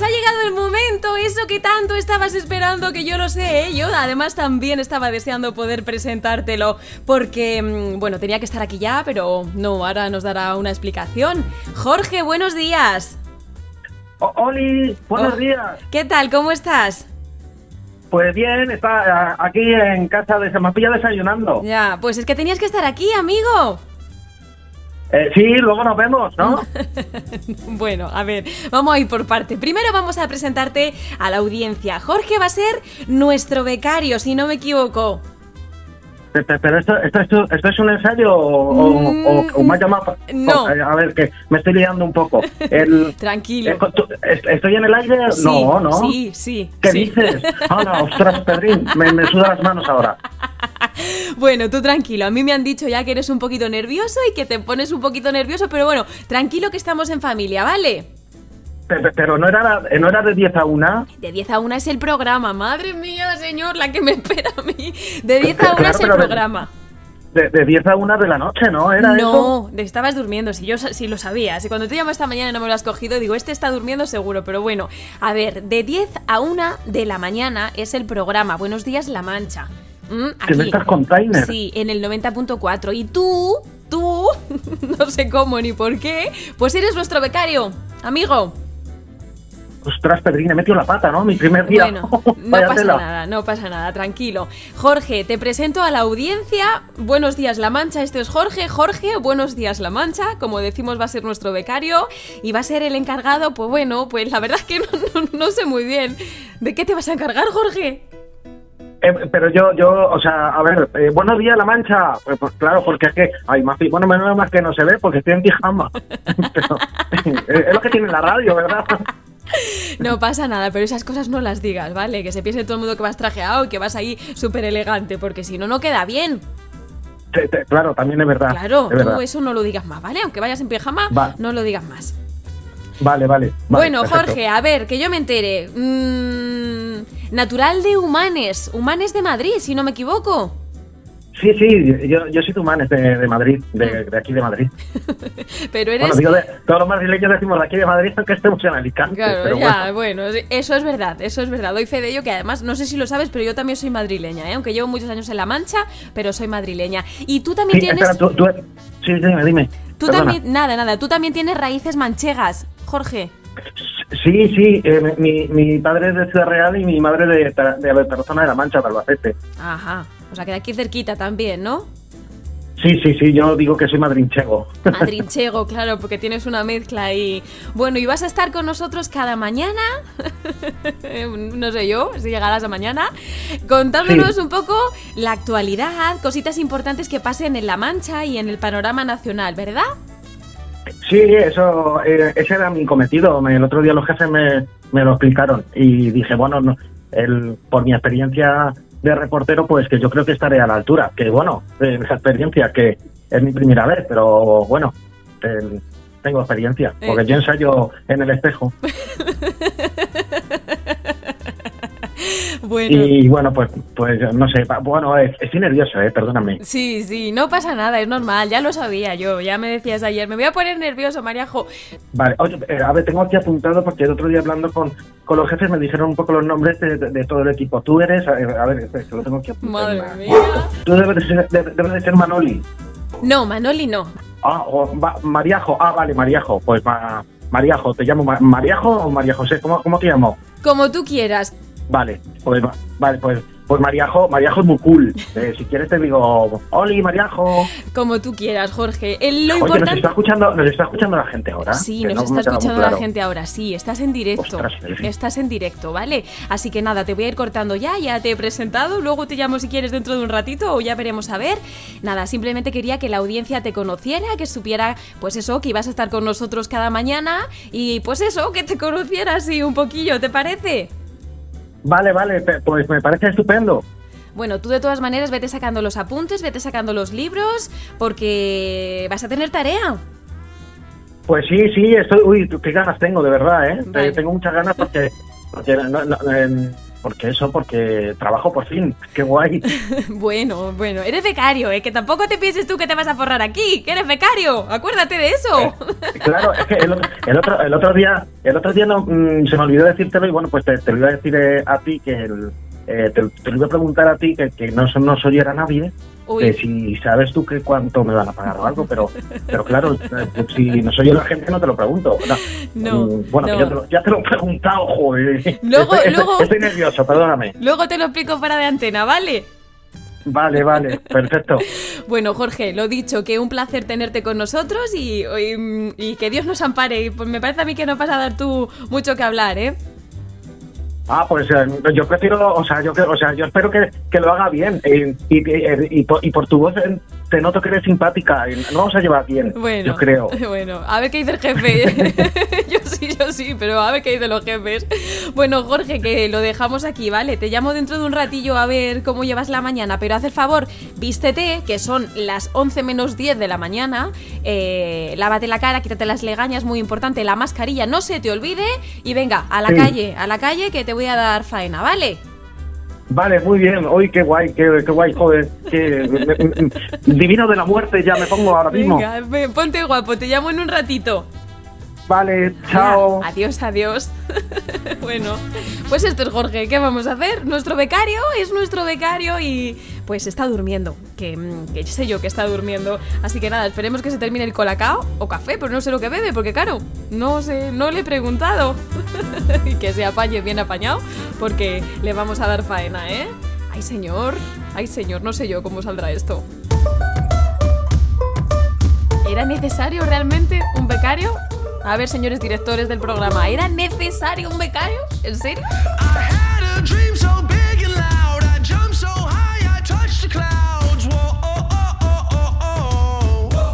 Pues ha llegado el momento, eso que tanto estabas esperando, que yo lo sé, ¿eh? yo además también estaba deseando poder presentártelo, porque, mm, bueno, tenía que estar aquí ya, pero no, ahora nos dará una explicación. Jorge, buenos días. Oli, buenos Oh. días. ¿Qué tal? ¿Cómo estás? Pues bien, está aquí en casa de se me pilla desayunando. Ya, pues es que tenías que estar aquí, amigo. Eh, sí, luego nos vemos, ¿no? Bueno, a ver, vamos a ir por parte. Primero vamos a presentarte a la audiencia. Jorge va a ser nuestro becario, si no me equivoco. Pe- pe- Pero esto, esto, esto, esto es un ensayo o, o- o- o me llamado Mm, no. o- a ver, que me estoy liando un poco. El, Tranquilo. eh, ¿Estoy en el aire? Sí, no, no. Sí, sí. ¿Qué sí. dices? Hola, ostras, Pedrín, me, me sudan las manos ahora. Bueno, tú tranquilo. A mí me han dicho ya que eres un poquito nervioso y que te pones un poquito nervioso, pero bueno, tranquilo que estamos en familia, ¿vale? Pe- pe- Pero no era, la- no era de 10 a 1. De 10 a 1 es el programa. Madre mía, señor, la que me espera a mí. De 10 a 1 Claro, es el programa. De, de 10 a 1 de la noche, ¿no? ¿Era eso? No, te estabas durmiendo, si yo si lo sabía. Si cuando te llamo esta mañana y no me lo has cogido, digo, este está durmiendo seguro, pero bueno. A ver, de 10 a 1 de la mañana es el programa Buenos Días La Mancha. Mm, Que me estás container. Sí, en el 90.4. Y tú, tú, no sé cómo ni por qué, pues eres nuestro becario, amigo. Ostras, Pedrín, he metido la pata, ¿no? Mi primer día. Bueno, no pasa tela. nada, no pasa nada, tranquilo. Jorge, te presento a la audiencia. Buenos días, La Mancha. Este es Jorge. Jorge, buenos días, La Mancha. Como decimos, va a ser nuestro becario y va a ser el encargado. Pues bueno, pues la verdad es que no, no- no sé muy bien. ¿De qué te vas a encargar, Jorge? Eh, pero yo, yo, o sea, a ver, eh, buenos días, La Mancha. Pues, pues, claro, porque es que, ay, más, bueno, menos más que no se ve porque estoy en pijama. Pero, eh, es lo que tiene la radio, ¿verdad? No pasa nada, pero esas cosas no las digas, ¿vale? Que se piense todo el mundo que vas trajeado y que vas ahí súper elegante, porque si no, no queda bien. Te- te- claro, también es verdad. Claro, es verdad. tú eso no lo digas más, ¿vale? Aunque vayas en pijama, Va. no lo digas más. Vale, vale. vale, bueno, perfecto. Jorge, a ver, que yo me entere. Mm, natural de Humanes, Humanes de Madrid, si no me equivoco. Sí, sí, yo, yo soy de, de Madrid, de, de aquí de Madrid. Pero eres... Bueno, digo, de, todos los madrileños decimos de aquí de Madrid, aunque estemos en Alicante. Claro, pero ya, bueno. bueno, eso es verdad, eso es verdad. Doy fe de ello que además, no sé si lo sabes, pero yo también soy madrileña, ¿eh? aunque llevo muchos años en La Mancha, pero soy madrileña. Y tú también Sí, tienes... espera, tú, tú- sí, dime, dime. Tú Perdona. también, nada, nada, tú también tienes raíces manchegas, Jorge. Sí, sí, eh, mi, mi padre es de Ciudad Real y mi madre de, de, de Tarazona de la Mancha, de Albacete. Ajá, o sea que de aquí cerquita también, ¿no? Sí, sí, sí, yo digo que soy madrinchego. Madrinchego, claro, porque tienes una mezcla ahí. Bueno, y vas a estar con nosotros cada mañana, no sé yo, si llegarás a mañana, contándonos Sí. un poco la actualidad, cositas importantes que pasen en La Mancha y en el panorama nacional, ¿verdad? Sí, eso, eh, ese era mi cometido. Me- el otro día los jefes me, me lo explicaron y dije, bueno, no, el, por mi experiencia de reportero, pues que yo creo que estaré a la altura. Que bueno, eh, esa experiencia que es mi primera vez, pero bueno, el- tengo experiencia, porque Eh. yo ensayo en el espejo. Bueno. Y bueno, pues, pues no sé, bueno, eh, estoy nervioso, eh, perdóname. Sí, sí, no pasa nada, es normal, ya lo sabía yo, ya me decías ayer, me voy a poner nervioso, Mariajo. Vale, oye, eh, a ver, tengo aquí apuntado porque el otro día hablando con, con los jefes me dijeron un poco los nombres de, de- de todo el equipo. Tú eres, a ver, a ver, espera, que lo tengo aquí apuntado. Madre mía. Tú debes de ser, debe- debes de ser Manoli. No, Manoli no. Ah, o va- Mariajo. Ah, vale, Mariajo. Pues ma- Mariajo, ¿te llamo Ma- Mariajo o María José? ¿Cómo, cómo te llamo? Como tú quieras. Vale, pues va- vale, pues, pues Mariajo, Mariajo es muy cool. Eh, si quieres te digo, Oli, Mariajo. Como tú quieras, Jorge. El- lo Oye, nos importante... está escuchando, nos está escuchando la gente ahora. Sí, nos no está escuchando claro. la gente ahora, sí, estás en directo. Ostras, estás en directo, ¿vale? Así que nada, te voy a ir cortando ya, ya te he presentado, luego te llamo si quieres dentro de un ratito o ya veremos a ver. Nada, simplemente quería que la audiencia te conociera, que supiera, pues eso, que ibas a estar con nosotros cada mañana y pues eso, que te conociera así un poquillo, ¿te parece? Vale, vale, pues me parece estupendo. Bueno, tú de todas maneras vete sacando los apuntes, vete sacando los libros, porque vas a tener tarea. Pues sí, sí, estoy. Uy, qué ganas tengo, de verdad, ¿eh? Vale. Eh, Tengo muchas ganas porque. porque no- no- em, porque eso, porque trabajo por fin. Qué guay. bueno, bueno, eres becario, ¿eh? que tampoco te pienses tú que te vas a forrar aquí, que eres becario. Acuérdate de eso. Eh, claro, es que el, otro, el otro día, el otro día no, mm, se me olvidó decírtelo y bueno, pues te, lo iba a decir eh, a ti que el, eh, te, lo iba a preguntar a ti que, que no, no soy era nadie si sabes tú que cuánto me van a pagar o algo, pero, pero claro, eh, si no soy la gente no te lo pregunto. No, mm, bueno, Ya, te lo, he preguntado, joder. Luego, estoy, luego, estoy nervioso, perdóname. Luego te lo explico fuera de antena, ¿vale? Vale, vale, perfecto. bueno, Jorge, lo dicho, que un placer tenerte con nosotros y, y, que Dios nos ampare. Pues me parece a mí que no vas a dar tú mucho que hablar, ¿eh? Ah, pues eh, yo prefiero, o sea, yo, o sea, yo espero que, que lo haga bien y, y, y, por, tu voz te noto que eres simpática y no vamos a llevar bien, bueno, yo creo. Bueno, a ver qué dice el jefe. yo sí, yo sí, pero a ver qué dicen los jefes. Bueno, Jorge, que lo dejamos aquí, ¿vale? Te llamo dentro de un ratillo a ver cómo llevas la mañana, pero haz el favor, vístete, que son las 11 menos 10 de la mañana, eh, lávate la cara, quítate las legañas, muy importante, la mascarilla, no se te olvide y venga, a la calle, a la calle que te voy a dar faena, ¿vale? Vale, muy bien. Hoy qué guay, qué, guay, joder. Qué, divino de la muerte, ya me pongo ahora mismo. Venga, ponte guapo, te llamo en un ratito. Vale, chao. adiós, adiós. bueno, pues esto es Jorge. ¿Qué vamos a hacer? Nuestro becario es nuestro becario y pues está durmiendo. Que, mm, que sé yo que está durmiendo. Así que nada, esperemos que se termine el colacao o café, pero no sé lo que bebe, porque claro, no sé, no le he preguntado. y que se apañe bien apañado, porque le vamos a dar faena, ¿eh? Ay, señor, ay, señor, no sé yo cómo saldrá esto. ¿Era necesario realmente un becario? A ver, señores directores del programa, ¿era necesario un becario? ¿En serio? I had a dream so big and loud, I jumped so high, I touched the cloud.